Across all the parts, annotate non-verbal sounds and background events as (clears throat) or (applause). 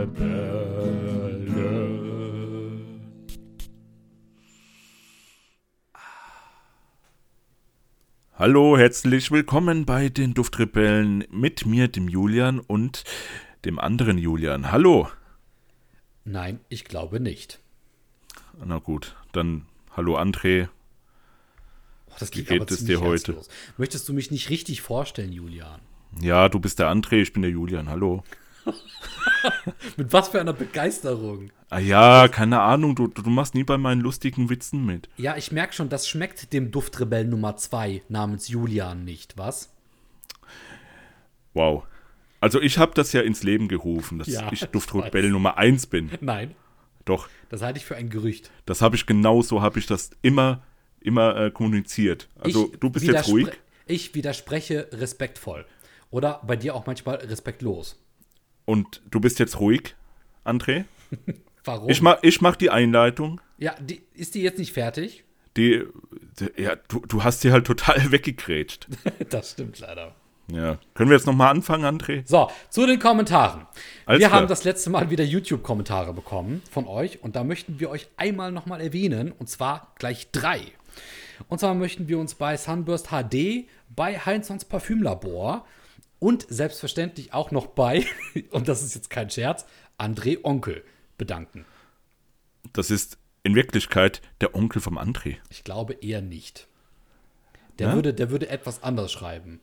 Duftrebellen. Hallo, herzlich willkommen bei den Duftrebellen mit mir, dem Julian und dem anderen Julian. Hallo. Nein, ich glaube nicht. Na gut, dann hallo André. Oh, das Wie geht es dir heute? Möchtest du mich nicht richtig vorstellen, Julian? Ja, du bist der André, ich bin der Julian. Hallo. (laughs) Mit was für einer Begeisterung. Ah ja, keine Ahnung, du, du machst nie bei meinen lustigen Witzen mit. Ja, ich merke schon, das schmeckt dem Duftrebell Nummer 2 namens Julian nicht, was? Wow. Also ich habe das ja ins Leben gerufen, dass Ja, ich Duftrebell. Nummer 1 bin. Nein, Doch, das halte ich für ein Gerücht. das habe ich genau so, habe ich das immer, immer äh, kommuniziert. Also ich du bist jetzt ruhig. Ich widerspreche respektvoll. Oder bei dir auch manchmal respektlos. Und du bist jetzt ruhig, André. (laughs) Warum? Ich mach, ich mach die Einleitung. ja, die, ist die jetzt nicht fertig? Die, die ja, du, du hast sie halt total (laughs) weggegrätscht. (laughs) das stimmt leider. Ja. Können wir jetzt nochmal anfangen, André? So, zu den Kommentaren. Alles wir klar. haben das letzte Mal wieder YouTube-Kommentare bekommen von euch und da möchten wir euch einmal nochmal erwähnen und zwar gleich drei. Und zwar möchten wir uns bei Sunburst HD, bei Heinzons Parfümlabor und selbstverständlich auch noch bei, (laughs) und das ist jetzt kein Scherz, André Onkel bedanken. Das ist in Wirklichkeit der Onkel vom André. Ich glaube eher nicht. Der, Ja? würde, der würde etwas anders schreiben.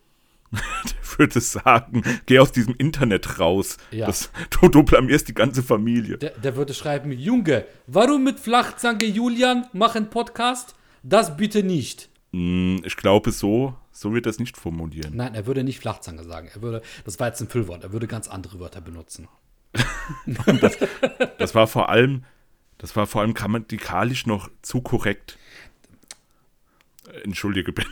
(laughs) Ich würde sagen, geh aus diesem Internet raus. Ja. Das, du, du blamierst die ganze Familie. Der, der würde schreiben, Junge, warum mit Flachzange Julian machen Podcast? Das bitte nicht. Hm, Ich glaube, so, so wird er es nicht formulieren. Nein, er würde nicht Flachzange sagen. Er würde, das war jetzt ein Füllwort, er würde ganz andere Wörter benutzen. (laughs) Das war vor allem, das war vor allem grammatikalisch noch zu korrekt. Entschuldige bitte.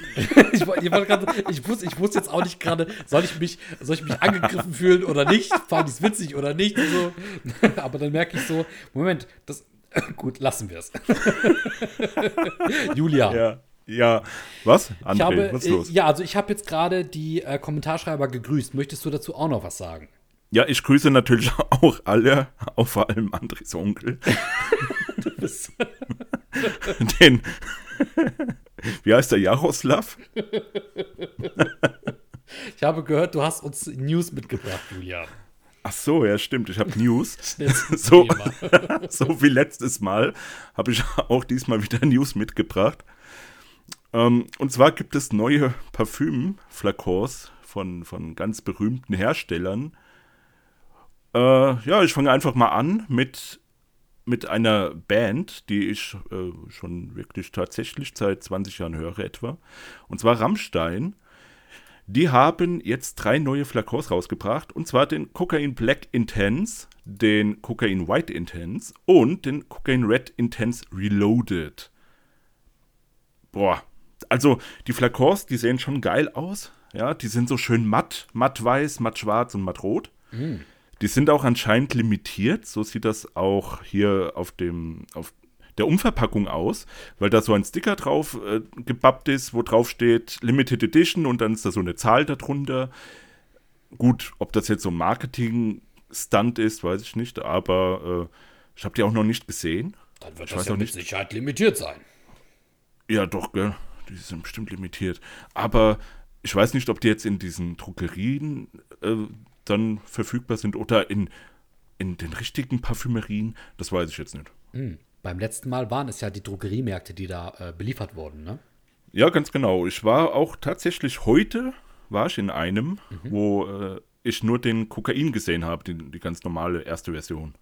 Ich, (laughs) woll- ich, wollte grad- ich, wusste, ich wusste jetzt auch nicht gerade, soll ich mich, soll ich mich angegriffen fühlen oder nicht? Fand ich es witzig oder nicht? So. (laughs) Aber dann merke ich so, Moment, das, (clears throat) gut, lassen wir es. Julia. Ja. Ja. Was? André, habe, was ist äh, los? ja, also ich habe jetzt gerade die äh, Kommentarschreiber gegrüßt. Möchtest du dazu auch noch was sagen? Ja, ich grüße natürlich (laughs) auch alle, auch vor allem Andres Onkel. (laughs) Den, wie heißt der, Jaroslav? Ich habe gehört, du hast uns News mitgebracht, Julian. Ach so, ja, stimmt, ich habe News. (laughs) So, so wie letztes Mal habe ich auch diesmal wieder News mitgebracht. Ähm, und zwar gibt es neue Parfüm-Flakons von, von ganz berühmten Herstellern. Äh, ja, ich fange einfach mal an mit, mit einer Band, die ich äh, schon wirklich tatsächlich seit 20 Jahren höre etwa. Und zwar Rammstein. Die haben jetzt drei neue Flakons rausgebracht. Und zwar den Cocaine Black Intense, den Cocaine White Intense und den Cocaine Red Intense Reloaded. Boah, also die Flakons, die sehen schon geil aus. Ja, die sind so schön matt, matt weiß, matt schwarz und matt rot. Die sind auch anscheinend limitiert. So sieht das auch hier auf dem, auf der Umverpackung aus, weil da so ein Sticker drauf äh, gebappt ist, wo drauf steht Limited Edition und dann ist da so eine Zahl darunter. Gut, ob das jetzt so ein Marketing-Stunt ist, weiß ich nicht, aber äh, ich habe die auch noch nicht gesehen. Dann wird Ich das ja auch mit nicht. Sicherheit limitiert sein. Ja, doch, gell. Die sind bestimmt limitiert. Aber ich weiß nicht, ob die jetzt in diesen Druckerien äh, dann verfügbar sind oder in, in den richtigen Parfümerien. Das weiß ich jetzt nicht. Hm. Beim letzten Mal waren es ja die Drogeriemärkte, die da äh, beliefert wurden, ne? Ja, ganz genau. Ich war auch tatsächlich heute, war ich in einem, wo äh, ich nur den Kokain gesehen habe, die, die ganz normale erste Version.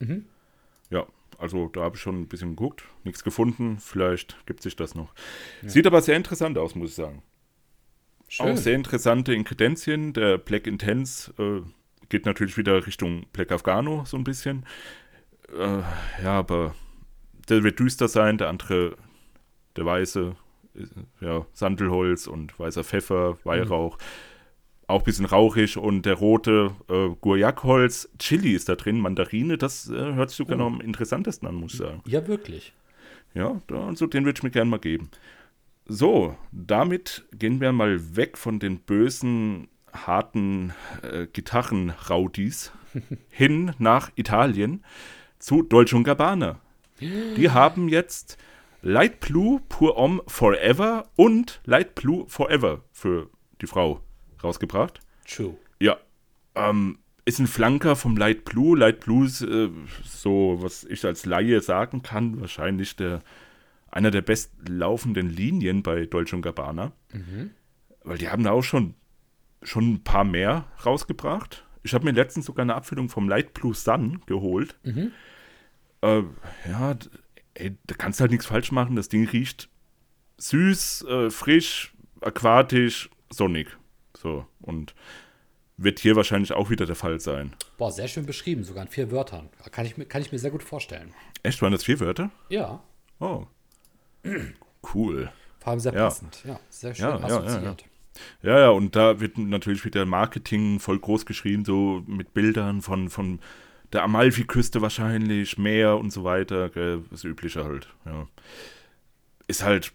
Ja, also da habe ich schon ein bisschen geguckt, nichts gefunden. Vielleicht gibt sich das noch. Sieht aber sehr interessant aus, muss ich sagen. Auch sehr interessante Inkredenzien. Der Black Intense äh, geht natürlich wieder Richtung Black Afghano so ein bisschen. Äh, ja, aber der wird düster sein, der andere, der weiße, ist, ja, Sandelholz und weißer Pfeffer, Weihrauch. Auch ein bisschen rauchig und der rote äh, Guayakholz, Chili ist da drin, Mandarine, das äh, hört sich sogar noch am interessantesten an, muss ich sagen. Ja, wirklich. Ja, also den würde ich mir gerne mal geben. So, damit gehen wir mal weg von den bösen harten äh, Gitarrenraudis (laughs) hin nach Italien zu Dolce Gabbana. Die haben jetzt Light Blue Pure Homme Forever und Light Blue Forever für die Frau rausgebracht. True. Ja, ähm, ist ein Flanker vom Light Blue. Light Blue ist äh, so, was ich als Laie sagen kann, wahrscheinlich der, einer der bestlaufenden Linien bei Dolce Gabbana. Weil die haben da auch schon, schon ein paar mehr rausgebracht. Ich habe mir letztens sogar eine Abfüllung vom Light Blue Sun geholt. Äh, ja, ey, da kannst du halt nichts falsch machen. Das Ding riecht süß, äh, frisch, aquatisch, sonnig. So, und wird hier wahrscheinlich auch wieder der Fall sein. Boah, sehr schön beschrieben, sogar in vier Wörtern. Kann ich, mir- kann ich mir sehr gut vorstellen. Echt, waren das vier Wörter? Ja, Oh. Cool. vor allem sehr Ja. passend. Ja, sehr schön Ja, ja, ja, assoziiert. Ja, ja, und da wird natürlich wieder Marketing voll groß geschrien, so mit Bildern von, von der Amalfiküste wahrscheinlich, Meer und so weiter. Gell, das Übliche halt, ja. Ist halt,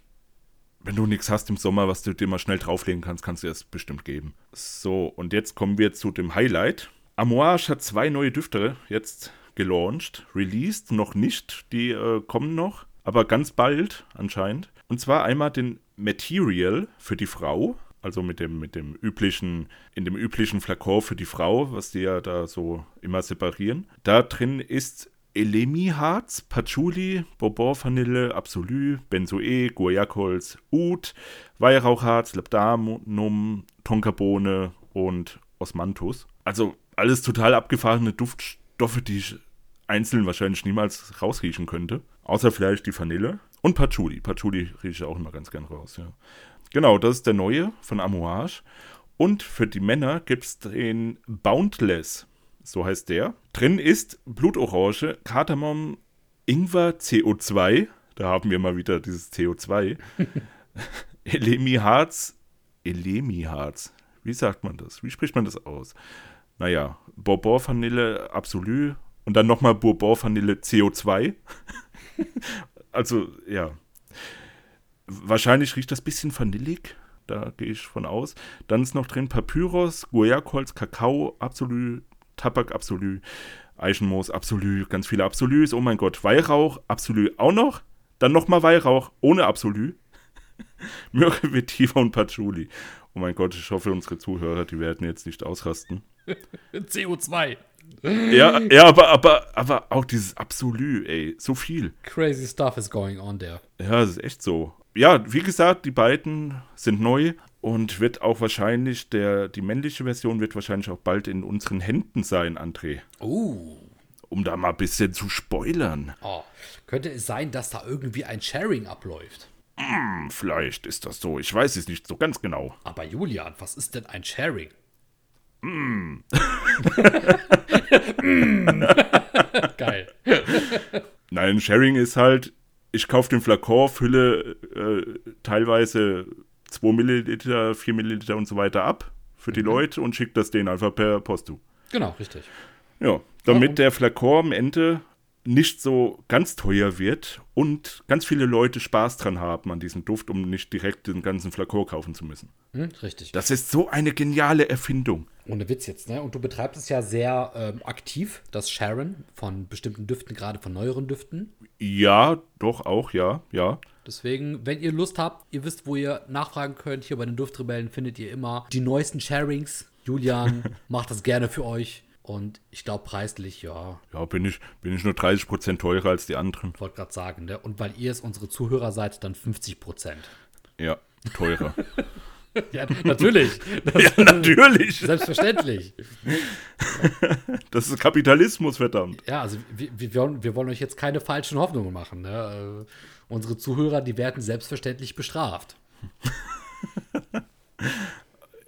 wenn du nichts hast im Sommer, was du dir mal schnell drauflegen kannst, kannst du das bestimmt geben. So, und jetzt kommen wir zu dem Highlight. Amouage hat zwei neue Düfte jetzt gelauncht, released, noch nicht, die äh, kommen noch, aber ganz bald anscheinend. Und zwar einmal den Material für die Frau, also mit dem, mit dem üblichen, in dem üblichen Flakon für die Frau, was die ja da so immer separieren. Da drin ist Elemi-Harz, Patchouli, Bourbon Vanille, Absolu, Benzoe, Guayakholz, Oud, Weihrauchharz, Labdanum, Tonkabohne und Osmanthus. Also alles total abgefahrene Duftstoffe, die ich einzeln wahrscheinlich niemals rausriechen könnte. Außer vielleicht die Vanille. Und Patchouli. Patchouli rieche ich auch immer ganz gern raus, ja. Genau, das ist der neue von Amouage. Und für die Männer gibt es den Boundless. So heißt der. Drin ist Blutorange, Kardamom, Ingwer, CO2. Da haben wir mal wieder dieses CO2. (laughs) Elemi-Harz. Elemi-Harz. Wie sagt man das? Wie spricht man das aus? Naja, Bourbon Vanille Absolu und dann nochmal Bourbon Vanille CO2. (laughs) also, ja. Wahrscheinlich riecht das bisschen vanillig. Da gehe ich von aus. Dann ist noch drin Papyrus, Guayakholz, Kakao, Absolu, Tabak Absolu, Eichenmoos Absolu, ganz viele Absolus. Oh mein Gott, Weihrauch Absolu auch noch. Dann nochmal Weihrauch ohne Absolu. (laughs) Myrrhe, Vetiver und Patchouli. Oh mein Gott, ich hoffe, unsere Zuhörer, die werden jetzt nicht ausrasten. (laughs) CO2. Ja, ja, aber, aber, aber auch dieses Absolu, ey, so viel. Crazy stuff is going on there. Ja, das ist echt so. Ja, wie gesagt, die beiden sind neu und wird auch wahrscheinlich, der, die männliche Version wird wahrscheinlich auch bald in unseren Händen sein, André. Uh. Um da mal ein bisschen zu spoilern. Oh. Könnte es sein, dass da irgendwie ein Sharing abläuft? Hm, vielleicht ist das so. Ich weiß es nicht so ganz genau. Aber Julian, was ist denn ein Sharing? Mm. (laughs) Geil. Nein, Sharing ist halt, ich kaufe den Flakon, fülle äh, teilweise 2 Milliliter, 4 Milliliter und so weiter ab für die Leute und schicke das denen einfach per Post zu. Genau, richtig. Ja, damit und- der Flakon am Ende nicht so ganz teuer wird und ganz viele Leute Spaß dran haben an diesem Duft, um nicht direkt den ganzen Flakon kaufen zu müssen. Hm, richtig. Das ist so eine geniale Erfindung. Ohne Witz jetzt, ne? Und du betreibst es ja sehr ähm, aktiv, das Sharen von bestimmten Düften, gerade von neueren Düften. Ja, doch auch, ja, ja. Deswegen, wenn ihr Lust habt, ihr wisst, wo ihr nachfragen könnt. Hier bei den Duftrebellen findet ihr immer die neuesten Sharings. Julian (laughs) macht das gerne für euch. Und ich glaube, preislich, ja, Ja, bin ich, bin ich nur 30% teurer als die anderen. wollte gerade sagen. Ne? Und weil ihr es unsere Zuhörer seid, dann 50 Prozent. Ja, teurer. (laughs) (laughs) ja, natürlich. Das (laughs) ja, natürlich. (laughs) Selbstverständlich. Das ist Kapitalismus, verdammt. Ja, also wir, wir, wollen, wir wollen euch jetzt keine falschen Hoffnungen machen. Ne? Äh, unsere Zuhörer, die werden selbstverständlich bestraft.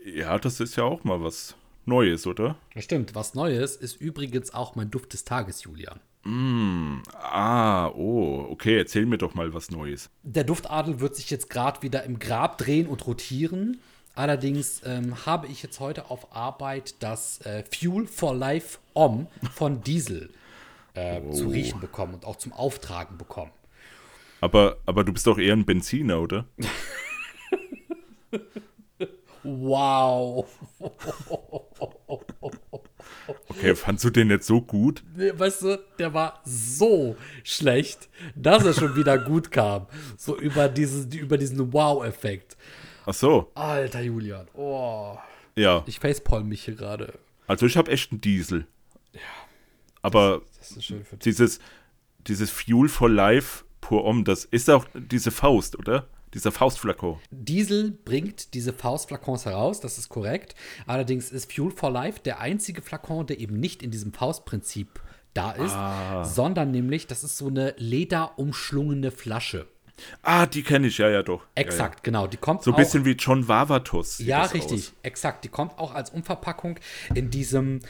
Ja, das ist ja auch mal was Neues, oder? Das stimmt. Was Neues ist übrigens auch mein Duft des Tages, Julian. Ah, oh, okay, erzähl mir doch mal was Neues. Der Duftadel wird sich jetzt gerade wieder im Grab drehen und rotieren. Allerdings ähm, habe ich jetzt heute auf Arbeit das äh, Fuel for Life Om von Diesel äh, zu riechen bekommen und auch zum Auftragen bekommen. Aber, aber du bist doch eher ein Benziner, oder? (laughs) Wow. (laughs) Okay, fandst du den jetzt so gut? Nee, Weißt du, der war so schlecht, dass er schon wieder gut kam. So über, dieses, über diesen Wow-Effekt. Ach so, Alter Julian. Oh. ja. Ich facepalm mich hier gerade. Also ich habe echt einen Diesel. Ja. Aber Das dich. dieses, dieses Fuel for Life pur om, das ist auch diese Faust, oder? Dieser Faustflakon. Diesel bringt diese Faustflakons heraus, das ist korrekt. Allerdings ist Fuel for Life der einzige Flakon, der eben nicht in diesem Faustprinzip da ist, Ah. sondern nämlich, das ist so eine lederumschlungene Flasche. Ah, die kenne ich, ja, ja, doch. Exakt, genau. Die kommt So ein bisschen wie John Vavatos. sieht Ja, richtig, Aus. exakt. Die kommt auch als Umverpackung in diesem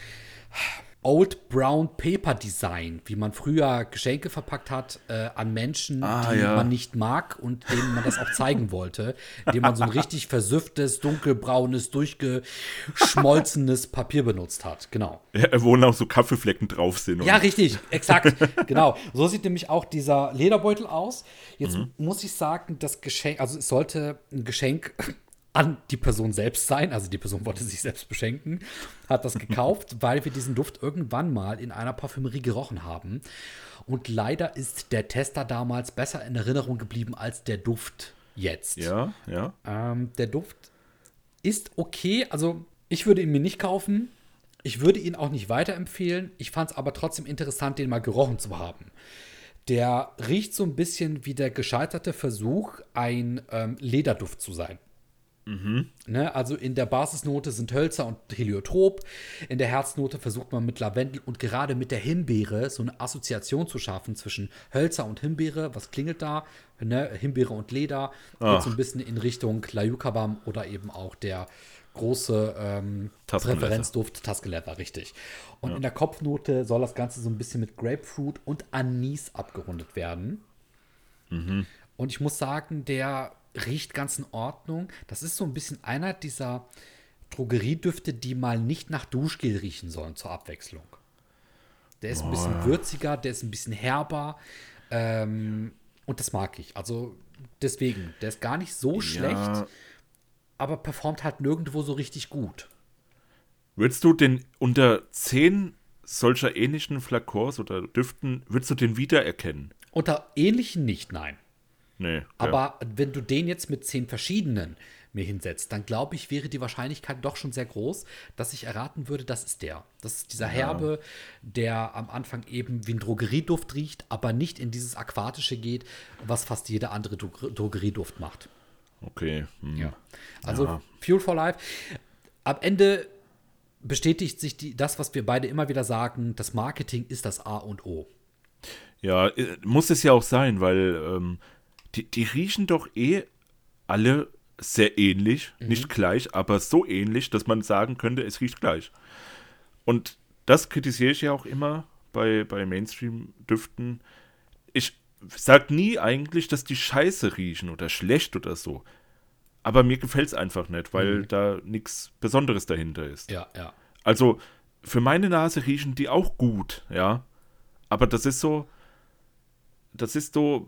Old Brown Paper Design, wie man früher Geschenke verpackt hat äh, an Menschen, Ah, die ja. man nicht mag und denen man das auch zeigen wollte, indem man so ein richtig versüfftes, dunkelbraunes, durchgeschmolzenes Papier benutzt hat. Genau. Ja, wo auch so Kaffeeflecken drauf sind. Ja, richtig, exakt. genau. So sieht nämlich auch dieser Lederbeutel aus. Jetzt muss ich sagen, das Geschenk, also es sollte ein Geschenk an die Person selbst sein. Also die Person wollte sich selbst beschenken, hat das gekauft, (laughs) weil wir diesen Duft irgendwann mal in einer Parfümerie gerochen haben. Und leider ist der Tester damals besser in Erinnerung geblieben als der Duft jetzt. ja, ja. Ähm, der Duft ist okay. Also, ich würde ihn mir nicht kaufen. Ich würde ihn auch nicht weiterempfehlen. Ich fand es aber trotzdem interessant, den mal gerochen zu haben. Der riecht so ein bisschen wie der gescheiterte Versuch, ein ähm, Lederduft zu sein. Ne, also in der Basisnote sind Hölzer und Heliotrop. In der Herznote versucht man mit Lavendel und gerade mit der Himbeere so eine Assoziation zu schaffen zwischen Hölzer und Himbeere. Was klingelt da? Ne, Himbeere und Leder. Geht so ein bisschen in Richtung Layukabam oder eben auch der große ähm. Präferenzduft Leather, richtig. Und in der Kopfnote soll das Ganze so ein bisschen mit Grapefruit und Anis abgerundet werden. Und ich muss sagen, der riecht ganz in Ordnung. Das ist so ein bisschen einer dieser Drogeriedüfte, die mal nicht nach Duschgel riechen sollen zur Abwechslung. Der ist ein bisschen würziger, der ist ein bisschen herber. Ähm, und das mag ich. Also deswegen, der ist gar nicht so schlecht, Ja. aber performt halt nirgendwo so richtig gut. Würdest du den unter zehn solcher ähnlichen Flakons oder Düften, würdest du den wiedererkennen? Unter ähnlichen nicht, nein. Nee. ja. Aber wenn du den jetzt mit zehn verschiedenen mir hinsetzt, dann glaube ich, wäre die Wahrscheinlichkeit doch schon sehr groß, dass ich erraten würde, das ist der. Das ist dieser Herbe, der am Anfang eben wie ein Drogerieduft riecht, aber nicht in dieses Aquatische geht, was fast jeder andere Dro- Drogerieduft macht. Okay. Hm. Also Ja. Fuel for Life. Am Ende bestätigt sich die, das, was wir beide immer wieder sagen, das Marketing ist das A und O. Ja, äh, muss es ja auch sein, weil ähm, die, die riechen doch eh alle sehr ähnlich, nicht gleich, aber so ähnlich, dass man sagen könnte, es riecht gleich. Und das kritisiere ich ja auch immer bei, bei Mainstream-Düften. Ich sage nie eigentlich, dass die scheiße riechen oder schlecht oder so. Aber mir gefällt es einfach nicht, weil da nichts Besonderes dahinter ist. Ja, ja. Also für meine Nase riechen die auch gut, ja. Aber das ist so, das ist so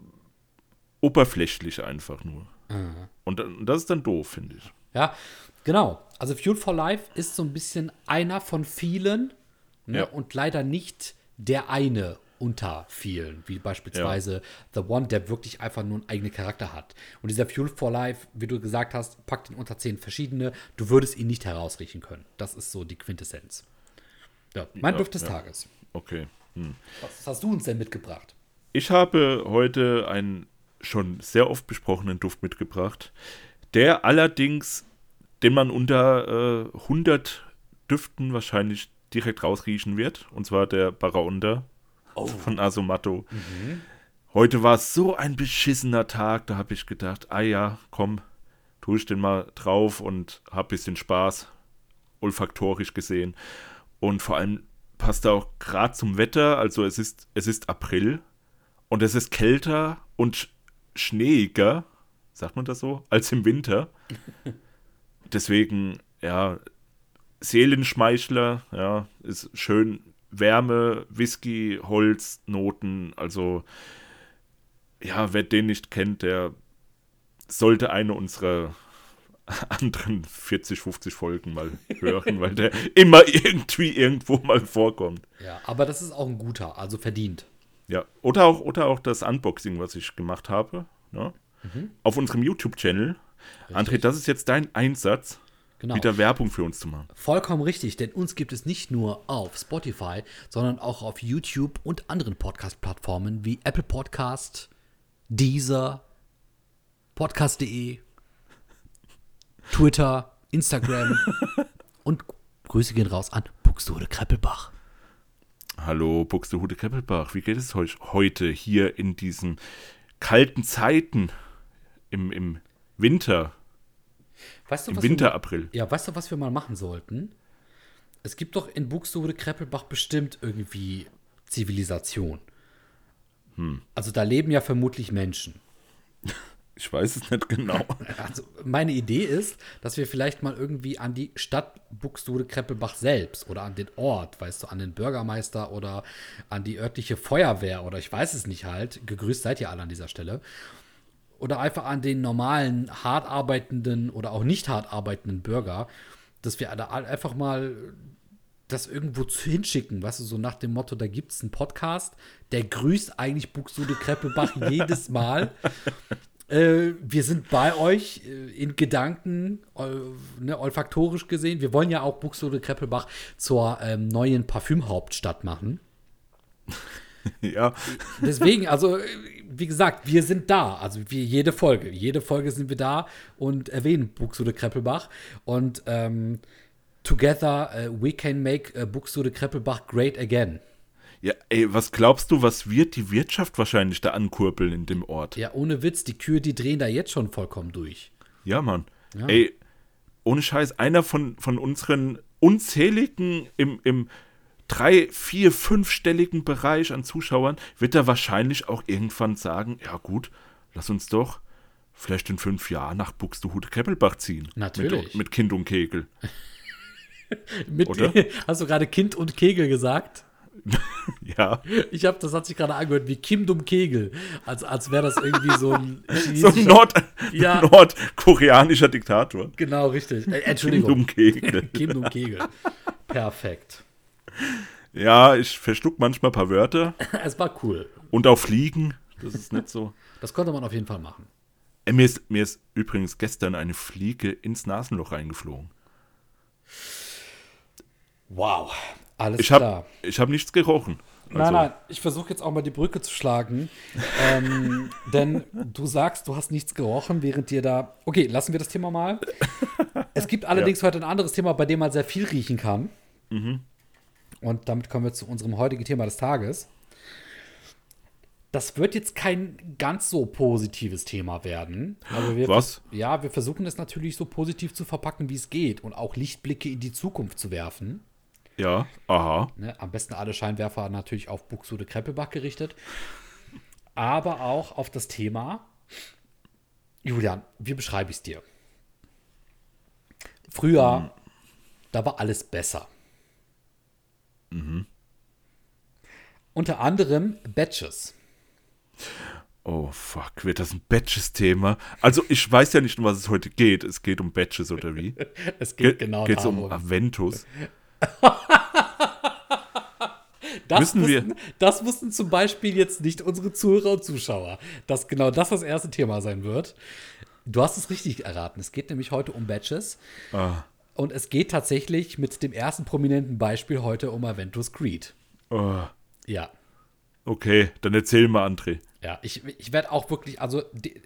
oberflächlich einfach nur. Und, und das ist dann doof, finde ich. Ja, genau. Also Fuel for Life ist so ein bisschen einer von vielen ne? Ja. und leider nicht der eine unter vielen, wie beispielsweise The One, der wirklich einfach nur einen eigenen Charakter hat. Und dieser Fuel for Life, wie du gesagt hast, packt ihn unter zehn verschiedene. Du würdest ihn nicht herausriechen können. Das ist so die Quintessenz. Ja, mein Ja, Duft des ja. Tages. Okay. Hm. Was hast du uns denn mitgebracht? Ich habe heute einen schon sehr oft besprochenen Duft mitgebracht, der allerdings, den man unter äh, 100 Düften wahrscheinlich direkt rausriechen wird, und zwar der Baraonda von Asomato. Heute war so ein beschissener Tag, da habe ich gedacht, ah ja, komm, tue ich den mal drauf und habe ein bisschen Spaß, olfaktorisch gesehen. Und vor allem passt er auch gerade zum Wetter, also es ist, es ist April und es ist kälter und schneeiger, sagt man das so, als im Winter. (laughs) Deswegen, ja, Seelenschmeichler, ja, ist schön Wärme, Whisky, Holz, Noten, also ja, wer den nicht kennt, der sollte eine unserer (laughs) anderen 40, 50 Folgen mal hören, weil der (laughs) immer irgendwie irgendwo mal vorkommt. Ja, aber das ist auch ein guter, also verdient. Ja, oder auch, oder auch das Unboxing, was ich gemacht habe, ne? auf unserem YouTube-Channel. André, das ist jetzt dein Einsatz, Genau. wieder Werbung für uns zu machen. Vollkommen richtig, denn uns gibt es nicht nur auf Spotify, sondern auch auf YouTube und anderen Podcast-Plattformen wie Apple Podcast, Deezer, Podcast.de, Twitter, Instagram (laughs) und Grüße gehen raus an Buxtehude Kreppelbach. Hallo, Buxtehude Kreppelbach, wie geht es euch heute hier in diesen kalten Zeiten im, im Winter, Weißt du, im was wir Winter, mal- April? Ja, weißt du, was wir mal machen sollten? Es gibt doch in Buxtehude Kreppelbach bestimmt irgendwie Zivilisation. Also da leben ja vermutlich Menschen. (laughs) Ich weiß es nicht genau. (laughs) Also meine Idee ist, dass wir vielleicht mal irgendwie an die Stadt Buxtehude Kreppelbach selbst oder an den Ort, weißt du, an den Bürgermeister oder an die örtliche Feuerwehr oder ich weiß es nicht halt. Gegrüßt seid ihr alle an dieser Stelle. Oder einfach an den normalen, hart arbeitenden oder auch nicht hart arbeitenden Bürger, dass wir da einfach mal das irgendwo zu hinschicken, weißt du, so nach dem Motto, da gibt es einen Podcast, der grüßt eigentlich Buxtehude Kreppelbach (laughs) jedes Mal. Äh, wir sind bei euch äh, in Gedanken, ol, ne, olfaktorisch gesehen. Wir wollen ja auch Buxtehude Kreppelbach zur ähm, neuen Parfümhauptstadt machen. (laughs) ja, Deswegen, also, äh, wie gesagt, wir sind da. Also, wir, jede Folge. Jede Folge sind wir da und erwähnen Buxtehude Kreppelbach. Und ähm, together äh, we can make äh, Buxtehude Kreppelbach great again. Ja, ey, was glaubst du, was wird die Wirtschaft wahrscheinlich da ankurbeln in dem Ort? Ja, ohne Witz, die Kühe, die drehen da jetzt schon vollkommen durch. Ja, Mann. Ja. Ey, ohne Scheiß, einer von, von unseren unzähligen im, im drei, vier, fünfstelligen Bereich an Zuschauern wird da wahrscheinlich auch irgendwann sagen, ja gut, lass uns doch vielleicht in fünf Jahren nach Buxtehude Kreppelbach ziehen. Natürlich. Mit, mit Kind und Kegel. (laughs) Mit, Oder? (laughs) Hast du gerade Kind und Kegel gesagt? (laughs) Ja, Ich habe, das hat sich gerade angehört wie Kim Dum Kegel. Als, als wäre das irgendwie so ein (laughs) so ein Nord Ja. nordkoreanischer Diktator. Genau, richtig. Äh, Entschuldigung. und Kegel. (laughs) Kim Dum Kegel. Perfekt. Ja, ich verschluck manchmal ein paar Wörter Es war cool. und auch Fliegen. Das ist nicht so. Das konnte man auf jeden Fall machen. Ey, mir, ist, mir ist übrigens gestern eine Fliege ins Nasenloch reingeflogen. Wow. Alles Ich klar. habe ich hab nichts gerochen. Also, Nein, nein, ich versuche jetzt auch mal die Brücke zu schlagen. ähm, (laughs) denn du sagst, du hast nichts gerochen, während dir da. Okay, lassen wir das Thema mal. Es gibt (laughs) allerdings heute ein anderes Thema, bei dem man sehr viel riechen kann. Und damit kommen wir zu unserem heutigen Thema des Tages. Das wird jetzt kein ganz so positives Thema werden. Aber wir, Was? Ja, wir versuchen es natürlich so positiv zu verpacken, wie es geht und auch Lichtblicke in die Zukunft zu werfen. Ja, aha. Ne, am besten alle Scheinwerfer natürlich auf Buxtehude Kreppelbach gerichtet. Aber auch auf das Thema. Julian, wie beschreibe ich es dir? Früher, da war alles besser. Unter anderem Batches. Oh, fuck, wird das ein Batches-Thema? Also, ich weiß ja nicht, um was es heute geht. Es geht um Batches oder wie? (laughs) Es geht genau Geht es darum. um Aventus? (laughs) (laughs) Das Müssen wir- wussten, das wussten zum Beispiel jetzt nicht unsere Zuhörer und Zuschauer, dass genau das das erste Thema sein wird. Du hast es richtig erraten. Es geht nämlich heute um Batches. Ah, Und es geht tatsächlich mit dem ersten prominenten Beispiel heute um Aventus Creed. oh, Ja. okay, dann erzähl mal, André. Ja, ich, ich werde auch wirklich, also die,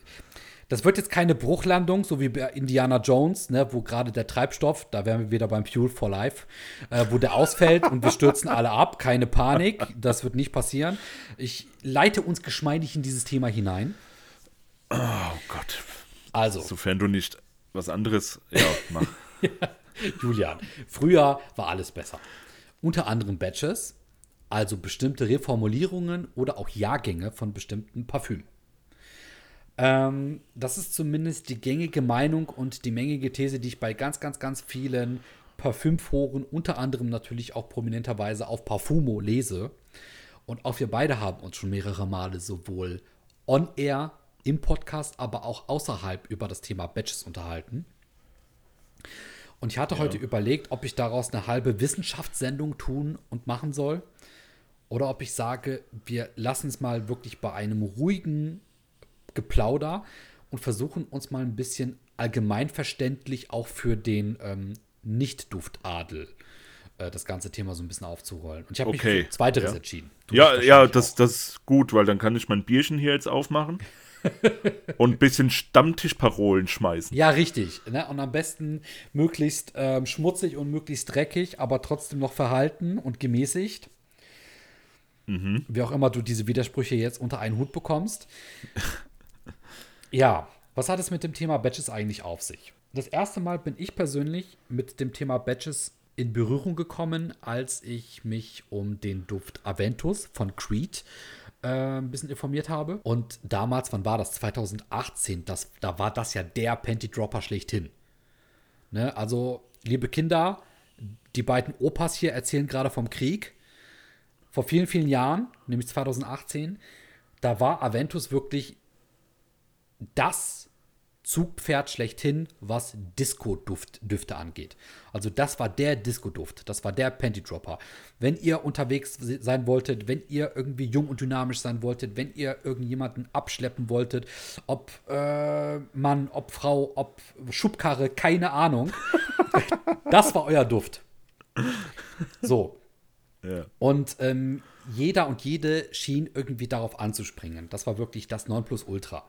das wird jetzt keine Bruchlandung, so wie bei Indiana Jones, ne, wo gerade der Treibstoff, da wären wir wieder beim Fuel for Life, äh, wo der ausfällt und wir stürzen alle ab. Keine Panik, das wird nicht passieren. Ich leite uns geschmeidig in dieses Thema hinein. Oh Gott. Also, Sofern du nicht was anderes. Ja, mach. (laughs) Julian, früher war alles besser. Unter anderem Batches, also bestimmte Reformulierungen oder auch Jahrgänge von bestimmten Parfümen. Ähm, das ist zumindest die gängige Meinung und die gängige These, die ich bei ganz, ganz, ganz vielen Parfümforen, unter anderem natürlich auch prominenterweise auf Parfumo lese. Und auch wir beide haben uns schon mehrere Male sowohl on-air im Podcast, aber auch außerhalb über das Thema Batches unterhalten. Und ich hatte ja. heute überlegt, ob ich daraus eine halbe Wissenschaftssendung tun und machen soll. Oder ob ich sage, wir lassen es mal wirklich bei einem ruhigen Geplauder und versuchen uns mal ein bisschen allgemeinverständlich auch für den ähm, Nicht-Duftadel äh, das ganze Thema so ein bisschen aufzurollen. Und ich habe okay. mich für Zweiteres ja. entschieden. Du ja, ja, das, das ist gut, weil dann kann ich mein Bierchen hier jetzt aufmachen. (laughs) und ein bisschen Stammtischparolen schmeißen. Ja, richtig. Ne? Und am besten möglichst ähm, schmutzig und möglichst dreckig, aber trotzdem noch verhalten und gemäßigt. Mhm. Wie auch immer du diese Widersprüche jetzt unter einen Hut bekommst. (laughs) ja, was hat es mit dem Thema Batches eigentlich auf sich? Das erste Mal bin ich persönlich mit dem Thema Batches in Berührung gekommen, als ich mich um den Duft Aventus von Creed äh, ein bisschen informiert habe. Und damals, wann war das? 2018, das, da war das ja der Panty Dropper schlechthin. Ne? Also, liebe Kinder, die beiden Opas hier erzählen gerade vom Krieg. Vor vielen, vielen Jahren, nämlich 2018, da war Aventus wirklich das Zugpferd schlechthin, was Disco-Düfte angeht. Also das war der Disco-Duft, das war der Panty-Dropper. Wenn ihr unterwegs sein wolltet, wenn ihr irgendwie jung und dynamisch sein wolltet, wenn ihr irgendjemanden abschleppen wolltet, ob äh, Mann, ob Frau, ob Schubkarre, keine Ahnung, (laughs) das war euer Duft. So. Ja. Und ähm, jeder und jede schien irgendwie darauf anzuspringen. Das war wirklich das Nonplusultra.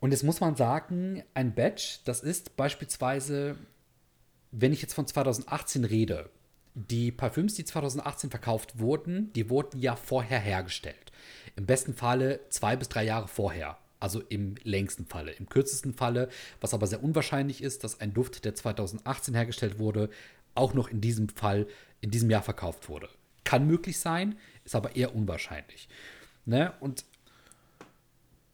Und jetzt muss man sagen, ein Badge, das ist beispielsweise, wenn ich jetzt von 2018 rede, die Parfüms, die 2018 verkauft wurden, die wurden ja vorher hergestellt. Im besten Falle zwei bis drei Jahre vorher. Also im längsten Falle. Im kürzesten Falle, was aber sehr unwahrscheinlich ist, dass ein Duft, der 2018 hergestellt wurde, auch noch in diesem Fall, in diesem Jahr verkauft wurde. Kann möglich sein, ist aber eher unwahrscheinlich. Ne? Und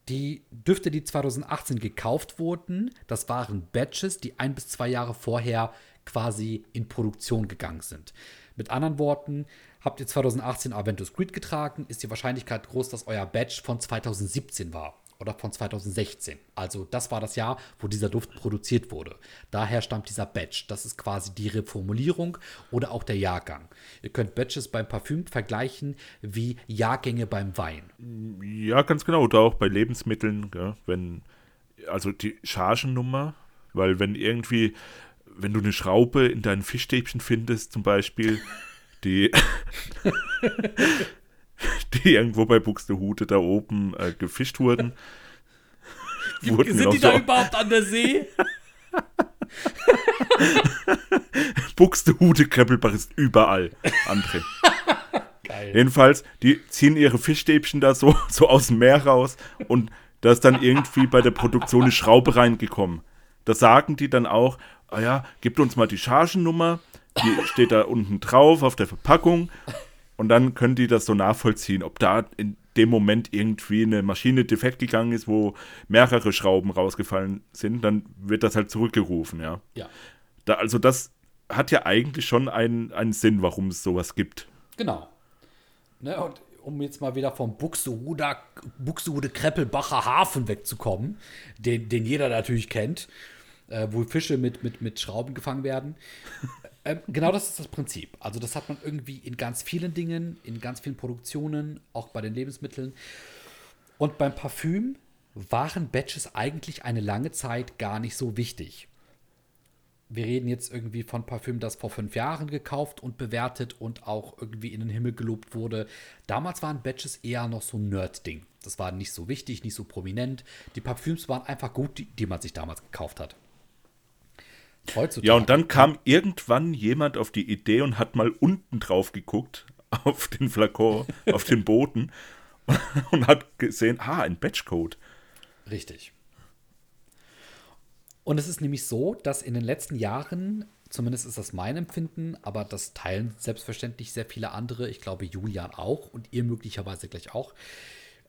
die Düfte, die 2018 gekauft wurden, das waren Batches, die ein bis zwei Jahre vorher quasi in Produktion gegangen sind. Mit anderen Worten, habt ihr 2018 Aventus Creed getragen, ist die Wahrscheinlichkeit groß, dass euer Batch von 2017 war oder von 2016. Also das war das Jahr, wo dieser Duft produziert wurde. Daher stammt dieser Batch. Das ist quasi die Reformulierung oder auch der Jahrgang. Ihr könnt Batches beim Parfüm vergleichen wie Jahrgänge beim Wein. Ja, ganz genau. Oder auch bei Lebensmitteln, ja, wenn also die Chargennummer, weil wenn irgendwie, wenn du eine Schraube in deinen Fischstäbchen findest, zum Beispiel, die (laughs) (laughs) (laughs) die irgendwo bei Buxtehude da oben äh, gefischt wurden. wurden Sind die da überhaupt an der See? (laughs) Buxtehude Kreppelbach ist überall, André. Geil. Jedenfalls, die ziehen ihre Fischstäbchen da so, (laughs) so aus dem Meer raus und da ist dann irgendwie bei der Produktion eine Schraube reingekommen. Da sagen die dann auch, ah ja, gebt uns mal die Chargennummer, die steht da unten drauf auf der Verpackung und dann können die das so nachvollziehen, ob da in dem Moment irgendwie eine Maschine defekt gegangen ist, wo mehrere Schrauben rausgefallen sind, dann wird das halt zurückgerufen, ja. Ja. Da, also das hat ja eigentlich schon einen, einen Sinn, warum es sowas gibt. Genau. Ne, und um jetzt mal wieder vom Buxtehude, Buxtehude Kreppelbacher Hafen wegzukommen, den, den jeder natürlich kennt, äh, wo Fische mit, mit, mit Schrauben gefangen werden. (laughs) Ähm, genau das ist das Prinzip. Also das hat man irgendwie in ganz vielen Dingen, in ganz vielen Produktionen, auch bei den Lebensmitteln. Und beim Parfüm waren Batches eigentlich eine lange Zeit gar nicht so wichtig. Wir reden jetzt irgendwie von Parfüm, das vor fünf Jahren gekauft und bewertet und auch irgendwie in den Himmel gelobt wurde. Damals waren Batches eher noch so ein Nerd-Ding. Das war nicht so wichtig, nicht so prominent. Die Parfüms waren einfach gut, die, die man sich damals gekauft hat. Heutzutage. Ja, und dann kam irgendwann jemand auf die Idee und hat mal unten drauf geguckt, (laughs) auf den Flakon, auf den Boden (laughs) und hat gesehen, ah, ein Batchcode. Richtig. Und es ist nämlich so, dass in den letzten Jahren, zumindest ist das mein Empfinden, aber das teilen selbstverständlich sehr viele andere, ich glaube Julian auch und ihr möglicherweise gleich auch,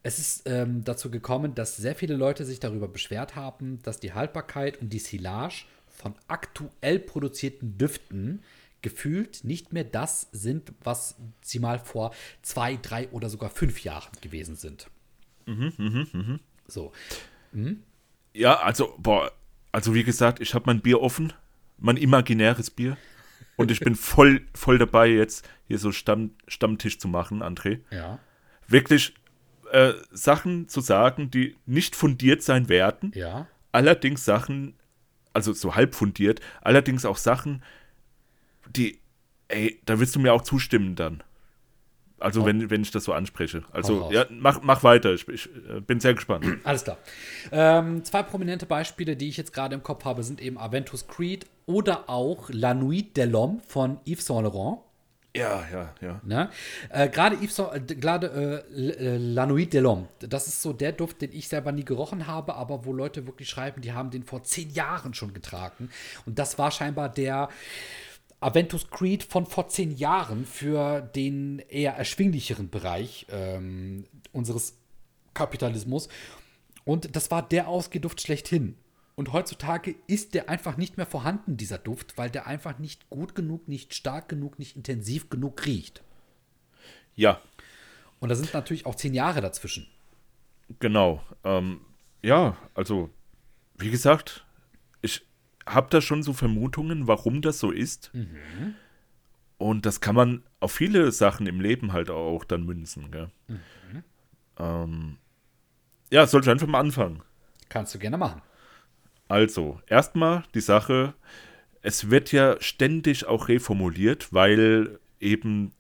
es ist ähm, dazu gekommen, dass sehr viele Leute sich darüber beschwert haben, dass die Haltbarkeit und die Silage von aktuell produzierten Düften gefühlt nicht mehr das sind, was sie mal vor zwei, drei oder sogar fünf Jahren gewesen sind. Mhm, mhm, mhm. So. Mhm. Ja, also, boah, also wie gesagt, ich habe mein Bier offen, mein imaginäres Bier. Und ich bin voll, voll dabei, jetzt hier so Stamm, Stammtisch zu machen, André. Ja. Wirklich äh, Sachen zu sagen, die nicht fundiert sein werden. Ja. Allerdings Sachen, also so halb fundiert, allerdings auch Sachen, die, ey, da wirst du mir auch zustimmen dann. Also Hau- wenn, wenn ich das so anspreche. Also ja, mach, mach weiter, ich, ich äh, bin sehr gespannt. (clears throat) Alles klar. Ähm, zwei prominente Beispiele, die ich jetzt gerade im Kopf habe, sind eben Aventus Creed oder auch La Nuit de l'Homme von Yves Saint Laurent. Ja, ja, ja. Ne? Äh, gerade Yves Saint, äh, gerade äh, äh, La Nuit de l'Homme, das ist so der Duft, den ich selber nie gerochen habe, aber wo Leute wirklich schreiben, die haben den vor zehn Jahren schon getragen. Und das war scheinbar der Aventus Creed von vor zehn Jahren für den eher erschwinglicheren Bereich ähm, unseres Kapitalismus. Und das war der Ausgeduft schlechthin. Und heutzutage ist der einfach nicht mehr vorhanden, dieser Duft, weil der einfach nicht gut genug, nicht stark genug, nicht intensiv genug riecht. Ja, Und da sind natürlich auch zehn Jahre dazwischen. Genau. Ähm, ja, also, wie gesagt, ich habe da schon so Vermutungen, warum das so ist. Und das kann man auf viele Sachen im Leben halt auch dann münzen. Gell? Ähm, ja, soll ich einfach mal anfangen. Kannst du gerne machen. Also, erstmal die Sache, es wird ja ständig auch reformuliert, weil eben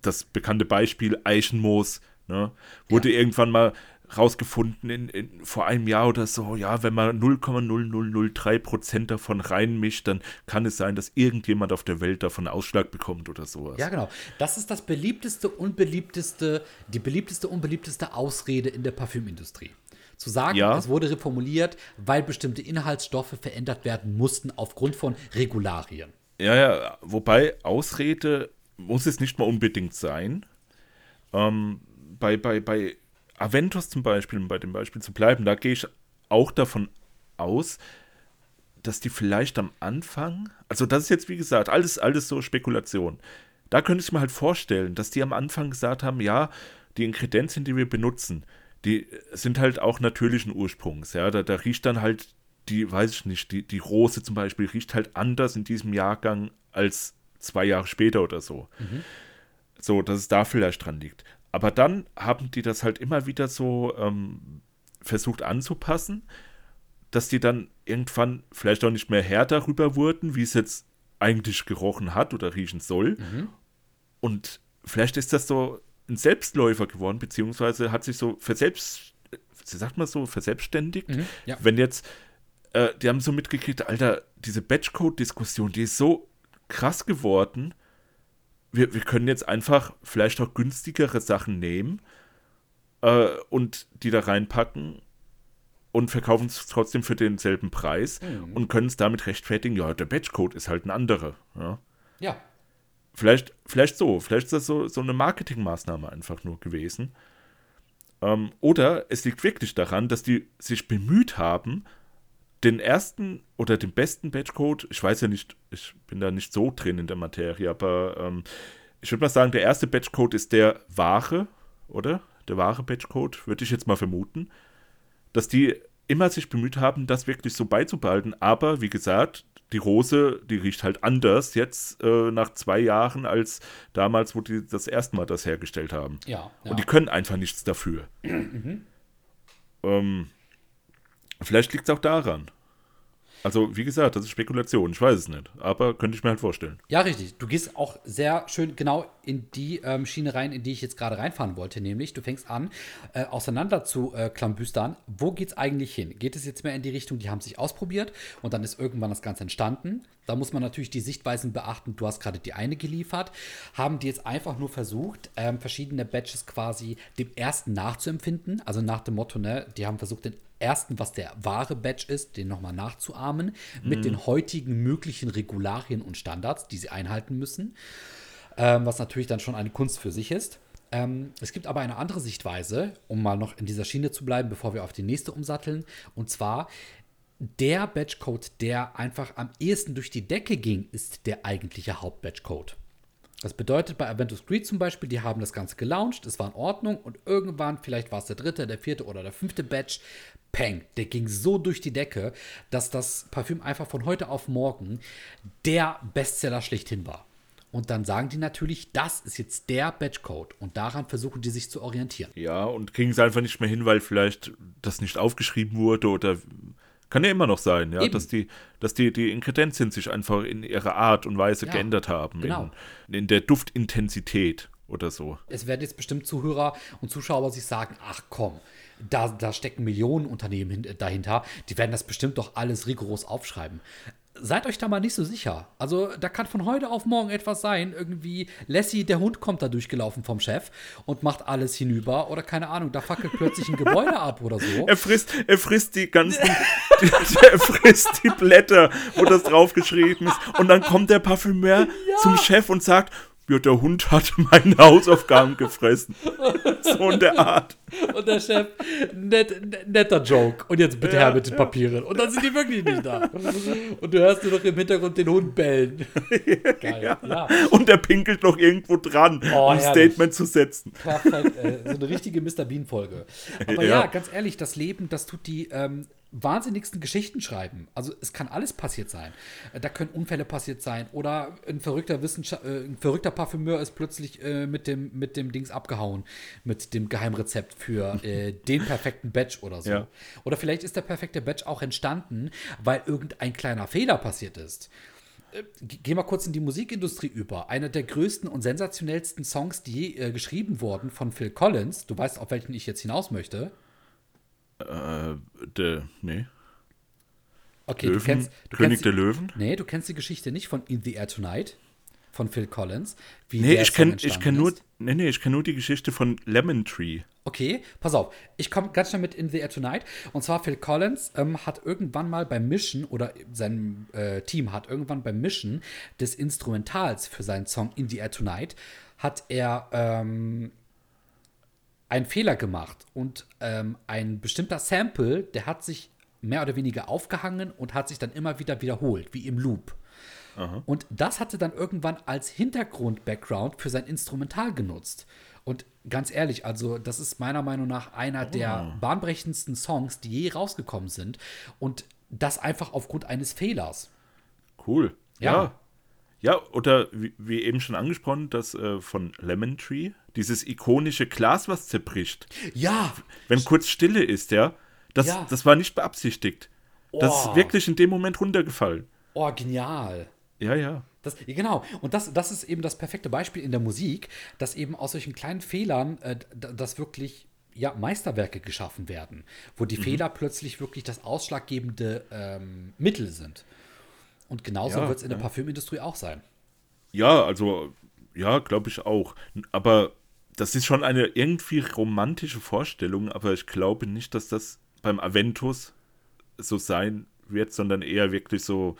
das bekannte Beispiel Eichenmoos ne, wurde irgendwann mal rausgefunden in, in, vor einem Jahr oder so, ja, wenn man 0,0003 Prozent davon reinmischt, dann kann es sein, dass irgendjemand auf der Welt davon Ausschlag bekommt oder sowas. Ja, genau. Das ist das beliebteste, unbeliebteste, die beliebteste, unbeliebteste Ausrede in der Parfümindustrie. Zu sagen, Ja. es wurde reformuliert, weil bestimmte Inhaltsstoffe verändert werden mussten aufgrund von Regularien. Ja, ja, wobei Ausrede muss es nicht mal unbedingt sein. Ähm, bei, bei, bei Aventus zum Beispiel, um bei dem Beispiel zu bleiben, da gehe ich auch davon aus, dass die vielleicht am Anfang, also das ist jetzt wie gesagt, alles, alles so Spekulation. Da könnte ich mir halt vorstellen, dass die am Anfang gesagt haben, ja, die Ingredienzien, die wir benutzen, die sind halt auch natürlichen Ursprungs. Ja, da, da riecht dann halt die, weiß ich nicht, die, die Rose zum Beispiel riecht halt anders in diesem Jahrgang als zwei Jahre später oder so. So, dass es da vielleicht dran liegt. Aber dann haben die das halt immer wieder so ähm, versucht anzupassen, dass die dann irgendwann vielleicht auch nicht mehr Herr darüber wurden, wie es jetzt eigentlich gerochen hat oder riechen soll. Und vielleicht ist das so ein Selbstläufer geworden, beziehungsweise hat sich so verselbst, sagt man so, verselbstständigt. ja. Wenn jetzt, äh, die haben so mitgekriegt, Alter, diese Batchcode-Diskussion, die ist so krass geworden. Wir, wir können jetzt einfach vielleicht auch günstigere Sachen nehmen äh, und die da reinpacken und verkaufen es trotzdem für denselben Preis und können es damit rechtfertigen, ja, der Batchcode ist halt ein anderer. Ja. Ja. Vielleicht, vielleicht so, vielleicht ist das so, so eine Marketingmaßnahme einfach nur gewesen. Ähm, oder es liegt wirklich daran, dass die sich bemüht haben, den ersten oder den besten Batchcode, ich weiß ja nicht, ich bin da nicht so drin in der Materie, aber ähm, ich würde mal sagen, der erste Batchcode ist der wahre, oder? Der wahre Batchcode, würde ich jetzt mal vermuten, dass die immer sich bemüht haben, das wirklich so beizubehalten. Aber wie gesagt, die Rose, die riecht halt anders jetzt äh, nach zwei Jahren als damals, wo die das erste Mal das hergestellt haben. Ja. ja. Und die können einfach nichts dafür. ähm, vielleicht liegt es auch daran. Also, wie gesagt, das ist Spekulation, ich weiß es nicht. Aber könnte ich mir halt vorstellen. Ja, richtig. Du gehst auch sehr schön genau in die ähm, Schiene rein, in die ich jetzt gerade reinfahren wollte. Nämlich, du fängst an, äh, auseinander zu äh, klambüstern. Wo geht's eigentlich hin? Geht es jetzt mehr in die Richtung, die haben sich ausprobiert und dann ist irgendwann das Ganze entstanden? Da muss man natürlich die Sichtweisen beachten. Du hast gerade die eine geliefert. Haben die jetzt einfach nur versucht, ähm, verschiedene Batches quasi dem ersten nachzuempfinden? Also nach dem Motto, ne, die haben versucht, den ersten, was der wahre Batch ist, den nochmal nachzuahmen, mit den heutigen möglichen Regularien und Standards, die sie einhalten müssen, ähm, was natürlich dann schon eine Kunst für sich ist. Ähm, es gibt aber eine andere Sichtweise, um mal noch in dieser Schiene zu bleiben, bevor wir auf die nächste umsatteln, und zwar der Batchcode, der einfach am ehesten durch die Decke ging, ist der eigentliche Hauptbatchcode. Das bedeutet bei Aventus Creed zum Beispiel, die haben das Ganze gelauncht, es war in Ordnung und irgendwann, vielleicht war es der dritte, der vierte oder der fünfte Batch, Peng, der ging so durch die Decke, dass das Parfüm einfach von heute auf morgen der Bestseller schlechthin war. Und dann sagen die natürlich, das ist jetzt der Batchcode. Und daran versuchen die sich zu orientieren. Ja, und kriegen es einfach nicht mehr hin, weil vielleicht das nicht aufgeschrieben wurde oder kann ja immer noch sein, ja, Eben. dass die, dass die, die Inkredenzien sich einfach in ihrer Art und Weise Ja, geändert haben. genau. In, in der Duftintensität oder so. Es werden jetzt bestimmt Zuhörer und Zuschauer sich sagen, ach komm, da, da stecken Millionen Unternehmen hin, dahinter, die werden das bestimmt doch alles rigoros aufschreiben. Seid euch da mal nicht so sicher. Also da kann von heute auf morgen etwas sein. Irgendwie Lassie, der Hund kommt da durchgelaufen vom Chef und macht alles hinüber. Oder keine Ahnung, da fackelt plötzlich ein Gebäude ab oder so. (laughs) Er frisst, er frisst die ganzen, (laughs) er frisst die Blätter, wo das draufgeschrieben ist. Und dann kommt der Parfümeur zum Chef und sagt, ja, der Hund hat (laughs) meine Hausaufgaben gefressen. So in der Art. Und der Chef, net, net- netter Joke. Und jetzt bitte her mit den Papieren. Und dann sind die wirklich nicht da. Und du hörst nur noch im Hintergrund den Hund bellen. (laughs) Geil. Ja. Und der pinkelt noch irgendwo dran, Oh, um ein. Statement zu setzen. Perfekt. Äh, so eine richtige Mr. Bean-Folge. Aber (laughs) ja. Ja. ganz ehrlich, das Leben, das tut die ähm, wahnsinnigsten Geschichten schreiben. Also es kann alles passiert sein. Äh, Da können Unfälle passiert sein. Oder ein verrückter Wissenschaft, äh, ein verrückter Parfümeur ist plötzlich äh, mit, dem, mit dem Dings abgehauen. Mit dem Geheimrezept für (laughs) äh, den perfekten Batch oder so. Ja. Oder vielleicht ist der perfekte Batch auch entstanden, weil irgendein kleiner Fehler passiert ist. Äh, ge- Gehen wir kurz in die Musikindustrie über. Einer der größten und sensationellsten Songs, die je geschrieben wurden von Phil Collins. Du weißt, auf welchen ich jetzt hinaus möchte. Äh, der, nee. Okay, Löwen, du kennst, du König kennst der Löwen? Nee, du kennst die Geschichte nicht von In the Air Tonight von Phil Collins. Wie Nee, ich kenne kenn nur, nee, nee, ich kenn nur die Geschichte von Lemon Tree. Okay, pass auf. Ich komme ganz schnell mit In the Air Tonight. Und zwar Phil Collins ähm, hat irgendwann mal beim Mischen oder sein äh, Team hat irgendwann beim Mischen des Instrumentals für seinen Song In the Air Tonight hat er ähm, einen Fehler gemacht und ähm, ein bestimmter Sample, der hat sich mehr oder weniger aufgehangen und hat sich dann immer wieder wiederholt, wie im Loop. Und das hatte dann irgendwann als Hintergrund-Background für sein Instrumental genutzt. Und ganz ehrlich, also das ist meiner Meinung nach einer der bahnbrechendsten Songs, die je rausgekommen sind. Und das einfach aufgrund eines Fehlers. Cool. Ja. Ja. Ja, oder wie, wie eben schon angesprochen, das äh, von Lemon Tree, dieses ikonische Glas, was zerbricht. Ja, Wenn kurz Stille ist, ja, das, Ja. das war nicht beabsichtigt. Das Oh. ist wirklich in dem Moment runtergefallen. oh, genial. Ja, ja. Das, genau, und das, das ist eben das perfekte Beispiel in der Musik, dass eben aus solchen kleinen Fehlern, äh, d- dass wirklich ja, Meisterwerke geschaffen werden, wo Mhm. die Fehler plötzlich wirklich das ausschlaggebende ähm, Mittel sind. Und genauso Ja, wird es in der ja. Parfümindustrie auch sein. Ja, also, ja, glaube ich auch. Aber das ist schon eine irgendwie romantische Vorstellung, aber ich glaube nicht, dass das beim Aventus so sein wird, sondern eher wirklich so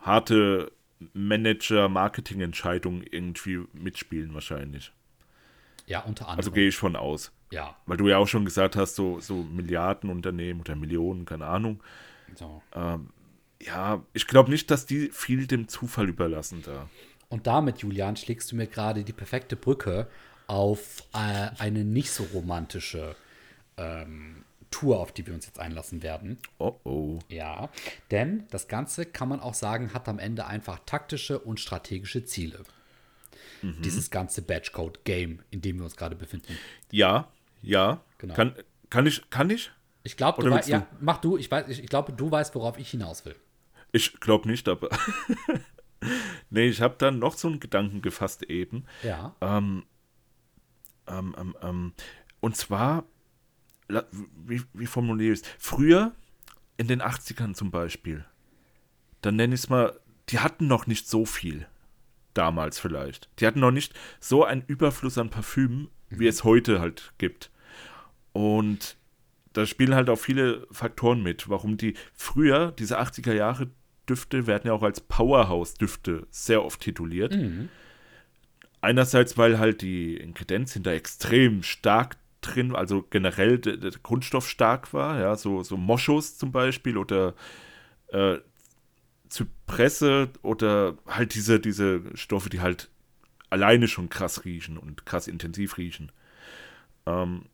harte Manager-Marketing-Entscheidungen irgendwie mitspielen wahrscheinlich. Ja, unter anderem. Also gehe ich von aus. ja, Weil du ja auch schon gesagt hast, so, so Milliardenunternehmen oder Millionen, keine Ahnung. so. Ja, ich glaube nicht, dass die viel dem Zufall überlassen da. Und damit, Julian, schlägst du mir gerade die perfekte Brücke auf äh, eine nicht so romantische ähm, Tour, auf die wir uns jetzt einlassen werden. Oh oh. Ja, denn das Ganze kann man auch sagen, hat am Ende einfach taktische und strategische Ziele. Dieses ganze Batchcode-Game, in dem wir uns gerade befinden. Ja, ja. Genau. Kann, kann ich, kann ich? Ich glaube, du weißt, ja, mach du, ich, weiß, ich, ich glaube, du weißt, worauf ich hinaus will. Ich glaube nicht, aber. (laughs) nee, ich habe dann noch so einen Gedanken gefasst eben. Ja. Ähm, ähm, ähm, und zwar, wie, wie formuliere ich es? Früher, in den 80ern zum Beispiel, dann nenne ich es mal, die hatten noch nicht so viel. Damals vielleicht. Die hatten noch nicht so einen Überfluss an Parfüm, wie es heute halt gibt. Und da spielen halt auch viele Faktoren mit, warum die früher, diese 80er Jahre Düfte, werden ja auch als Powerhouse-Düfte sehr oft tituliert. Einerseits, weil halt die Inkredenz da extrem stark drin, also generell der, der Grundstoff stark war, ja, so, so Moschus zum Beispiel oder äh, Zypresse oder halt diese, diese Stoffe, die halt alleine schon krass riechen und krass intensiv riechen. Ähm,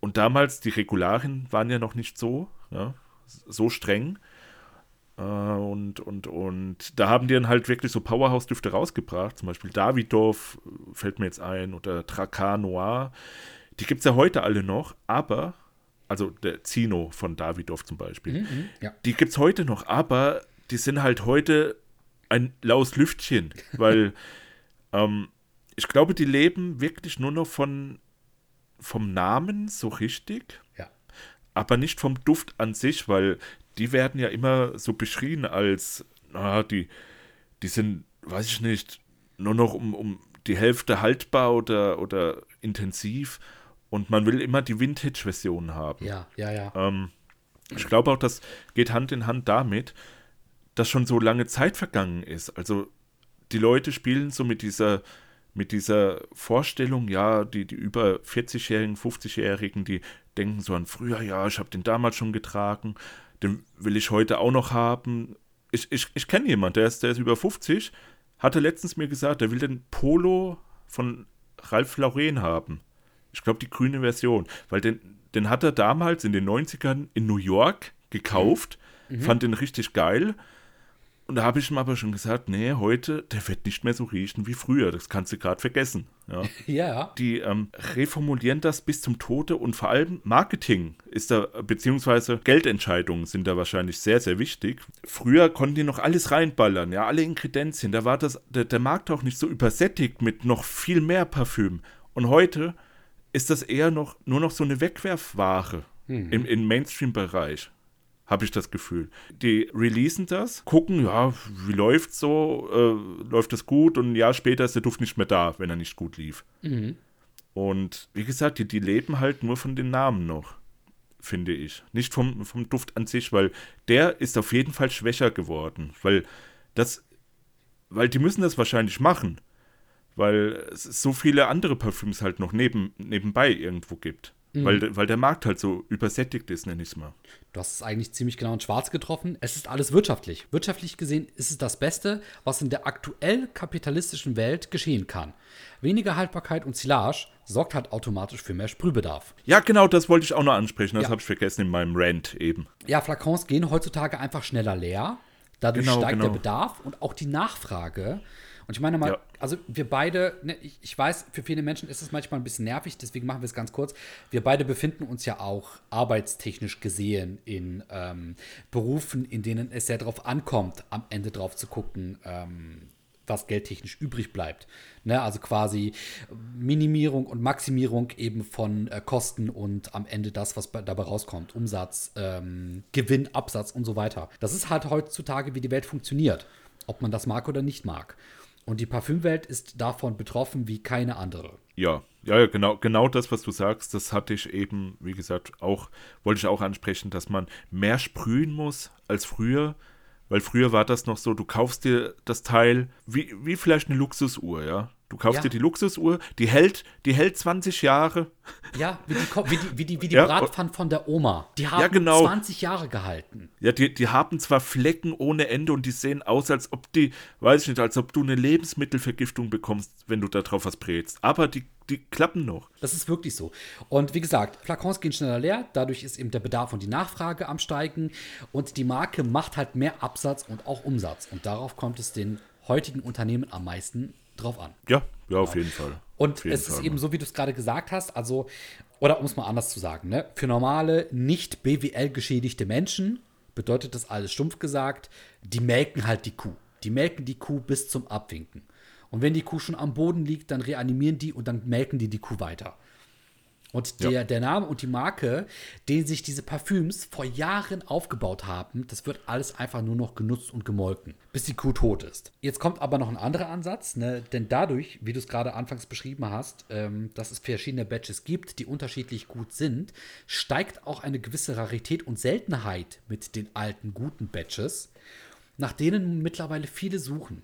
und damals, die Regularien waren ja noch nicht so, ja, so streng. Äh, und, und, und da haben die dann halt wirklich so Powerhouse-Düfte rausgebracht. Zum Beispiel Davidoff fällt mir jetzt ein oder Dracar Noir. Die gibt es ja heute alle noch, aber, also der Zino von Davidoff zum Beispiel, Mhm, ja. die gibt es heute noch, aber die sind halt heute ein laues Lüftchen, (laughs) weil ähm, ich glaube, die leben wirklich nur noch von vom Namen so richtig, Ja. aber nicht vom Duft an sich, weil die werden ja immer so beschrien als, na, die, die sind, weiß ich nicht, nur noch um, um die Hälfte haltbar oder, oder intensiv und man will immer die Vintage-Version haben. Ja, ja, ja. Ähm, ich glaube auch, das geht Hand in Hand damit, dass schon so lange Zeit vergangen ist. Also die Leute spielen so mit dieser, mit dieser Vorstellung, ja, die, die über 40-Jährigen, 50-Jährigen, die denken so an früher, ja, ich habe den damals schon getragen, den will ich heute auch noch haben. Ich, ich, ich kenne jemanden, der ist, der ist über 50, hatte letztens mir gesagt, der will den Polo von Ralph Lauren haben. Ich glaube, die grüne Version. Weil den, den hat er damals in den 90ern in New York gekauft, fand den richtig geil. Und da habe ich ihm aber schon gesagt, nee, heute, der wird nicht mehr so riechen wie früher. Das kannst du gerade vergessen. Ja. (laughs) Ja, Die ähm, reformulieren das bis zum Tode und vor allem Marketing ist da, beziehungsweise Geldentscheidungen sind da wahrscheinlich sehr, sehr wichtig. Früher konnten die noch alles reinballern, ja, alle Inkredenzien. Da war das, der, der Markt auch nicht so übersättigt mit noch viel mehr Parfüm. Und heute ist das eher noch nur noch so eine Wegwerfware im, im Mainstream-Bereich. Habe ich das Gefühl. Die releasen das, gucken, ja, wie läuft's so, äh, läuft das gut und ein Jahr später ist der Duft nicht mehr da, wenn er nicht gut lief. Und wie gesagt, die, die leben halt nur von den Namen noch, finde ich. Nicht vom, vom Duft an sich, weil der ist auf jeden Fall schwächer geworden. Weil das, weil die müssen das wahrscheinlich machen. Weil es so viele andere Parfüms halt noch neben, nebenbei irgendwo gibt. Weil, weil der Markt halt so übersättigt ist, nenne ich es mal. Du hast es eigentlich ziemlich genau in Schwarz getroffen. Es ist alles wirtschaftlich. Wirtschaftlich gesehen ist es das Beste, was in der aktuell kapitalistischen Welt geschehen kann. Weniger Haltbarkeit und Silage sorgt halt automatisch für mehr Sprühbedarf. Ja, genau, das wollte ich auch noch ansprechen. Das Ja. habe ich vergessen in meinem Rant eben. Ja, Flakons gehen heutzutage einfach schneller leer. Dadurch Genau, steigt der genau. Bedarf und auch die Nachfrage. Und ich meine mal, Ja. also wir beide, ne, ich, ich weiß, für viele Menschen ist es manchmal ein bisschen nervig, deswegen machen wir es ganz kurz. Wir beide befinden uns ja auch arbeitstechnisch gesehen in ähm, Berufen, in denen es sehr darauf ankommt, am Ende drauf zu gucken, ähm, was geldtechnisch übrig bleibt. Ne, also quasi Minimierung und Maximierung eben von äh, Kosten und am Ende das, was bei, dabei rauskommt. Umsatz, ähm, Gewinn, Absatz und so weiter. Das ist halt heutzutage, wie die Welt funktioniert. Ob man das mag oder nicht mag. Und die Parfümwelt ist davon betroffen wie keine andere. Ja, ja, genau, genau das, was du sagst, das hatte ich eben, wie gesagt, auch, wollte ich auch ansprechen, dass man mehr sprühen muss als früher, weil früher war das noch so, du kaufst dir das Teil, wie, wie vielleicht eine Luxusuhr, ja. Du kaufst Ja. dir die Luxusuhr, die hält, die hält 20 Jahre. Ja, wie die, wie die, wie die, wie die Ja, Bratpfannen von der Oma. Die haben genau. 20 Jahre gehalten. Ja, die, die haben zwar Flecken ohne Ende und die sehen aus, als ob die, weiß ich nicht, als ob du eine Lebensmittelvergiftung bekommst, wenn du da drauf was brätst. Aber die, die klappen noch. Das ist wirklich so. Und wie gesagt, Flakons gehen schneller leer, dadurch ist eben der Bedarf und die Nachfrage am Steigen und die Marke macht halt mehr Absatz und auch Umsatz. Und darauf kommt es den heutigen Unternehmen am meisten drauf an. Ja, ja, auf jeden Fall. Und jeden es ist Fall. eben so, wie du es gerade gesagt hast, also, oder um es mal anders zu sagen, ne? für normale, nicht BWL-geschädigte Menschen bedeutet das alles stumpf gesagt, die melken halt die Kuh. Die melken die Kuh bis zum Abwinken. Und wenn die Kuh schon am Boden liegt, dann reanimieren die und dann melken die die Kuh weiter. Und der, der Name und die Marke, den sich diese Parfüms vor Jahren aufgebaut haben, das wird alles einfach nur noch genutzt und gemolken, bis die Kuh tot ist. Jetzt kommt aber noch ein anderer Ansatz, ne? denn dadurch, wie du es gerade anfangs beschrieben hast, ähm, dass es verschiedene Batches gibt, die unterschiedlich gut sind, steigt auch eine gewisse Rarität und Seltenheit mit den alten guten Batches, nach denen mittlerweile viele suchen.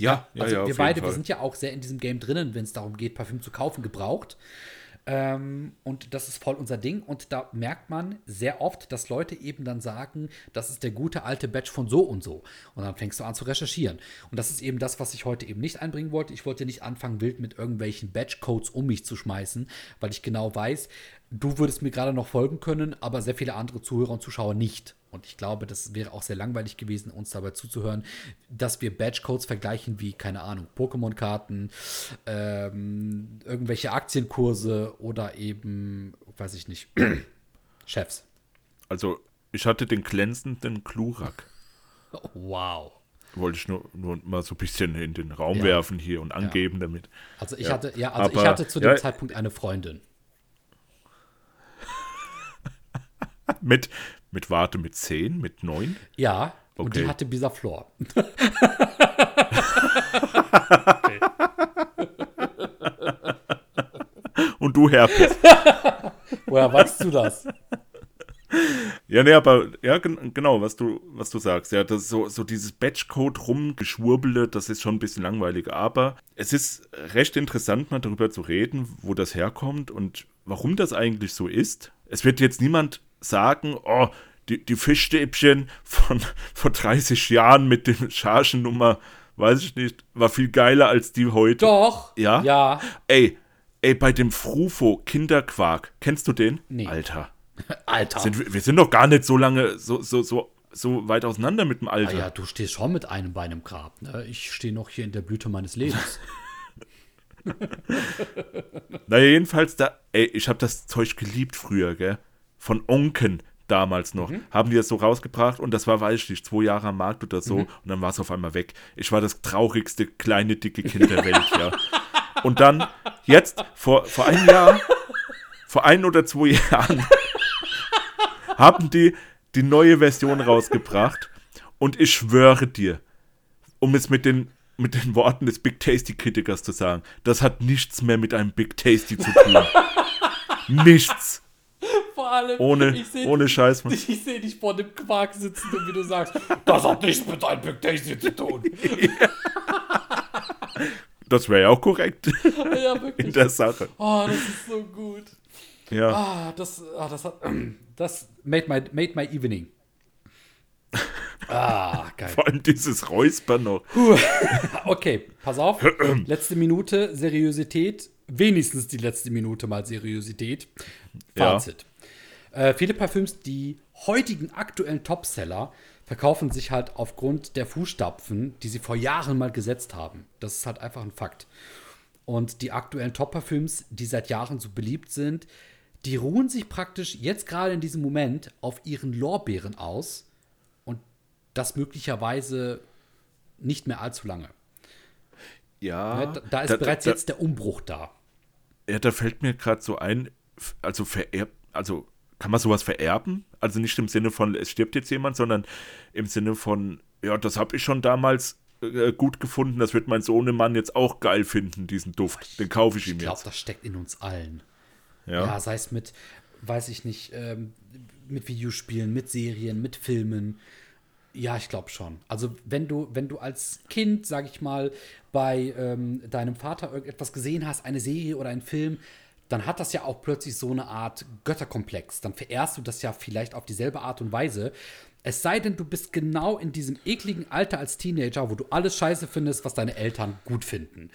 Ja, ja, also ja, wir beide, wir sind ja auch sehr in diesem Game drinnen, wenn es darum geht, Parfüm zu kaufen, gebraucht. Ähm, und das ist voll unser Ding. Und da merkt man sehr oft, dass Leute eben dann sagen, das ist der gute alte Badge von so und so. Und dann fängst du an zu recherchieren. Und das ist eben das, was ich heute eben nicht einbringen wollte. Ich wollte nicht anfangen, wild mit irgendwelchen Badge-Codes um mich zu schmeißen, weil ich genau weiß, du würdest mir gerade noch folgen können, aber sehr viele andere Zuhörer und Zuschauer nicht. Und ich glaube, das wäre auch sehr langweilig gewesen, uns dabei zuzuhören, dass wir Badge-Codes vergleichen wie, keine Ahnung, Pokémon-Karten, ähm, irgendwelche Aktienkurse oder eben, weiß ich nicht, (clears throat) Chefs. Also, ich hatte den glänzenden Glurak. (laughs) Wow. Wollte ich nur, nur mal so ein bisschen in den Raum Ja. werfen hier und angeben damit. Also ich Ja. hatte, ja, also ich Aber- hatte zu dem ja. Zeitpunkt eine Freundin. (laughs) Mit, mit Warte, mit 10, mit 9. Ja, und die Okay. hatte Bisaflor. (laughs) Und du Herpes. (laughs) Woher weißt du das? Ja, nee, aber ja, gen genau, was du, was du sagst. Ja, das so, so dieses Batchcode rumgeschwurbele, das ist schon ein bisschen langweilig. Aber es ist recht interessant, mal darüber zu reden, wo das herkommt und warum das eigentlich so ist. Es wird jetzt niemand sagen, oh, die, die Fischstäbchen von (laughs) vor 30 Jahren mit dem Chargennummer, weiß ich nicht, war viel geiler als die heute. Doch. Ja? Ja. Ey, ey, bei dem Frufo Kinderquark, kennst du den? Nee. Alter. (laughs) Alter. Sind, wir sind doch gar nicht so lange, so, so, so, so weit auseinander mit dem Ah Alter. ja, du stehst schon mit einem Bein im Grab. Ne? Ich stehe noch hier in der Blüte meines Lebens. (laughs) Naja, jedenfalls, da, ey, ich habe das Zeug geliebt früher, gell? Von Onken damals noch. Mhm. Haben die das so rausgebracht und das war, weiß ich nicht, zwei Jahre am Markt oder Mhm. so und dann war es auf einmal weg. Ich war das traurigste kleine, dicke Kind der Welt, ja. Und dann, jetzt, vor, vor einem Jahr, vor ein oder zwei Jahren, haben die die neue Version rausgebracht und ich schwöre dir, um es mit den, mit den Worten des Big Tasty Kritikers zu sagen, das hat nichts mehr mit einem Big Tasty zu tun. (laughs) nichts. Vor allem, Ohne, ich seh- ohne Scheiß. Mann. Ich sehe dich vor dem Quark sitzen und wie du sagst, das hat nichts mit einem Big Tasty zu tun. (laughs) Das wäre ja auch korrekt ja, in wirklich. der Sache. Oh, das ist so gut. Ja. Ah, das, ah, das hat, das made my, made my evening. Ah, (laughs) geil. Vor allem dieses Räuspern noch. (laughs) Okay, pass auf. (clears throat) letzte Minute, Seriosität. Wenigstens die letzte Minute mal Seriosität. Ja. Fazit. Äh, viele Parfüms, die heutigen aktuellen Topseller, verkaufen sich halt aufgrund der Fußstapfen, die sie vor Jahren mal gesetzt haben. Das ist halt einfach ein Fakt. Und die aktuellen Top-Parfüms, die seit Jahren so beliebt sind, die ruhen sich praktisch jetzt gerade in diesem Moment auf ihren Lorbeeren aus das möglicherweise nicht mehr allzu lange. Ja. Ne, da, da ist bereits jetzt der Umbruch da. Ja, da fällt mir gerade so ein, also vererbt, also kann man sowas vererben? Also nicht im Sinne von, es stirbt jetzt jemand, sondern im Sinne von, ja, das habe ich schon damals äh, gut gefunden, das wird mein Sohnemann jetzt auch geil finden, diesen Duft. Den kaufe ich ihm Ich glaube, jetzt. das steckt in uns allen. Ja. Ja, sei es mit, weiß ich nicht, ähm, mit Videospielen, mit Serien, mit Filmen. Ja, ich glaube schon. Also wenn du, wenn du als Kind, sag ich mal, bei ähm, deinem Vater irgendetwas gesehen hast, eine Serie oder einen Film, dann hat das ja auch plötzlich so eine Art Götterkomplex. Dann verehrst du das ja vielleicht auf dieselbe Art und Weise. Es sei denn, du bist genau in diesem ekligen Alter als Teenager, wo du alles scheiße findest, was deine Eltern gut finden.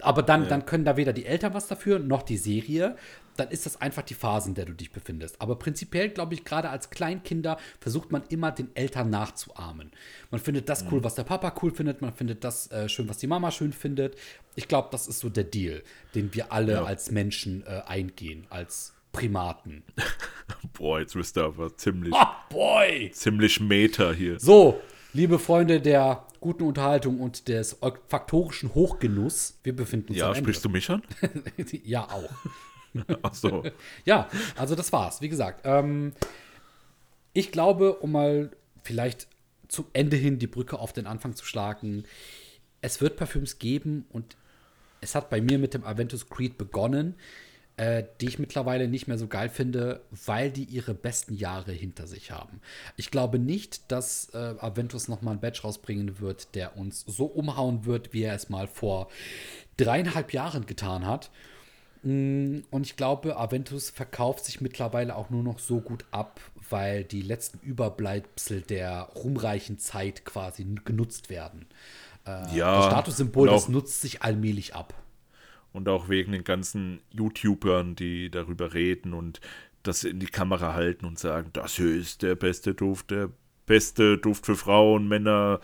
Aber dann, dann können da weder die Eltern was dafür, noch die Serie. Dann ist das einfach die Phase, in der du dich befindest. Aber prinzipiell, glaube ich, gerade als Kleinkinder versucht man immer den Eltern nachzuahmen. Man findet das cool, was der Papa cool findet. Man findet das äh, schön, was die Mama schön findet. Ich glaube, das ist so der Deal, den wir alle Ja. als Menschen äh, eingehen, als Primaten. (laughs) Boah, jetzt wirst du aber ziemlich, Ah, boy! ziemlich Meta hier. So, liebe Freunde der guten Unterhaltung und des olfaktorischen Hochgenuss, wir befinden uns Ja, sprichst du mich an? (laughs) ja, auch. (laughs) Ach so. Ja, also das war's. Wie gesagt, ähm, ich glaube, um mal vielleicht zum Ende hin die Brücke auf den Anfang zu schlagen, es wird Parfüms geben und es hat bei mir mit dem Aventus Creed begonnen, äh, die ich mittlerweile nicht mehr so geil finde, weil die ihre besten Jahre hinter sich haben. Ich glaube nicht, dass äh, Aventus nochmal ein Badge rausbringen wird, der uns so umhauen wird, wie er es mal vor dreieinhalb Jahren getan hat. Mm, Und ich glaube, Aventus verkauft sich mittlerweile auch nur noch so gut ab, weil die letzten Überbleibsel der ruhmreichen Zeit quasi genutzt werden. Äh, Ja, das Statussymbol, das nutzt sich allmählich ab. Und auch wegen den ganzen YouTubern, die darüber reden und das in die Kamera halten und sagen, das hier ist der beste Duft, der beste Duft für Frauen, Männer,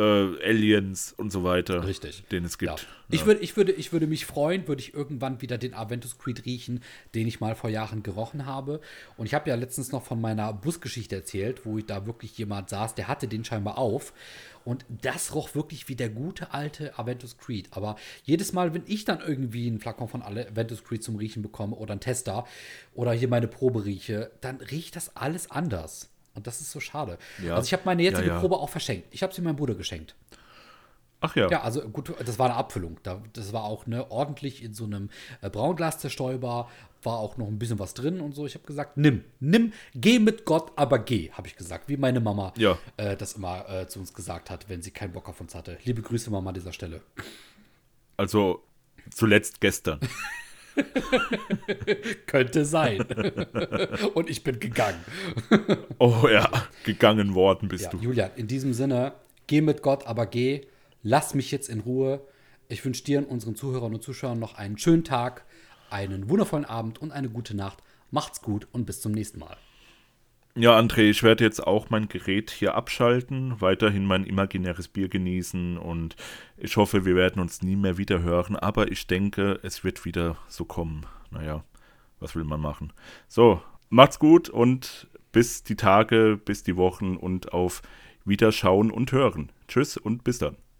äh, Aliens und so weiter, Richtig. den es Ja. gibt. Ich, würde, ich, würde, ich würde mich freuen, würde ich irgendwann wieder den Aventus Creed riechen, den ich mal vor Jahren gerochen habe. Und ich habe ja letztens noch von meiner Busgeschichte erzählt, wo ich da wirklich jemand saß, der hatte den scheinbar auf. Und das roch wirklich wie der gute alte Aventus Creed. Aber jedes Mal, wenn ich dann irgendwie einen Flakon von Aventus Creed zum Riechen bekomme oder einen Tester oder hier meine Probe rieche, dann riecht das alles anders. Und das ist so schade. Ja. Also ich habe meine jetzige Ja. Probe auch verschenkt. Ich habe sie meinem Bruder geschenkt. Ach ja. Ja, also gut, das war eine Abfüllung. Da, das war auch ne, ordentlich in so einem äh, Braunglas zerstäuber, war auch noch ein bisschen was drin und so. Ich habe gesagt, nimm, nimm, geh mit Gott, aber geh, habe ich gesagt, wie meine Mama Ja. äh, das immer äh, zu uns gesagt hat, wenn sie keinen Bock auf uns hatte. Liebe Grüße, Mama, an dieser Stelle. Also zuletzt gestern. (laughs) (laughs) Könnte sein. (laughs) und ich bin gegangen. (laughs) Oh ja, gegangen worden bist Ja, du. Julian, in diesem Sinne, geh mit Gott, aber geh. Lass mich jetzt in Ruhe. Ich wünsche dir und unseren Zuhörern und Zuschauern noch einen schönen Tag, einen wundervollen Abend und eine gute Nacht. Macht's gut und bis zum nächsten Mal. Ja, André, ich werde jetzt auch mein Gerät hier abschalten, weiterhin mein imaginäres Bier genießen und ich hoffe, wir werden uns nie mehr wieder hören, aber ich denke, es wird wieder so kommen. Naja, was will man machen? So, macht's gut und bis die Tage, bis die Wochen und auf Wiederschauen und Hören. Tschüss und bis dann.